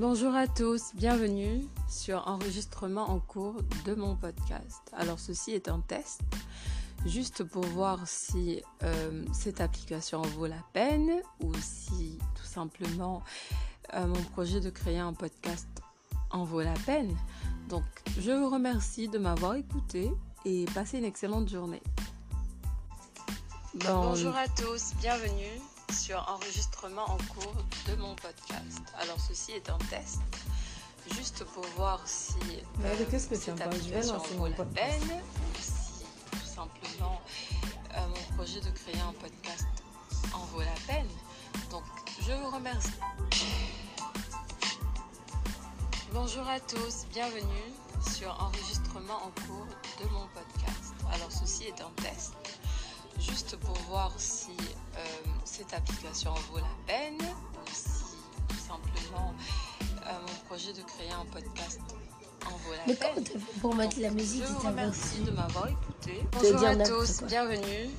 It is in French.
Bonjour à tous, bienvenue sur enregistrement en cours de mon podcast. Alors ceci est un test, juste pour voir si euh, cette application vaut la peine ou si tout simplement euh, mon projet de créer un podcast en vaut la peine. Donc je vous remercie de m'avoir écouté et passez une excellente journée. Bonjour à tous, bienvenue sur enregistrement en cours de mon podcast. Alors ceci est un test, juste pour voir si Mais euh, qu'est-ce que cette application vaut la podcast. peine ou si tout simplement euh, mon projet de créer un podcast en vaut la peine. Donc je vous remercie. Bonjour à tous, bienvenue sur enregistrement en cours de mon podcast. Alors ceci est un test, juste pour voir si euh, application vaut la peine ou si tout simplement euh, mon projet de créer un podcast en vaut la Mais peine. comment pour mettre la musique Je vous remercie de m'avoir écouté. Bonjour à tous, quoi. bienvenue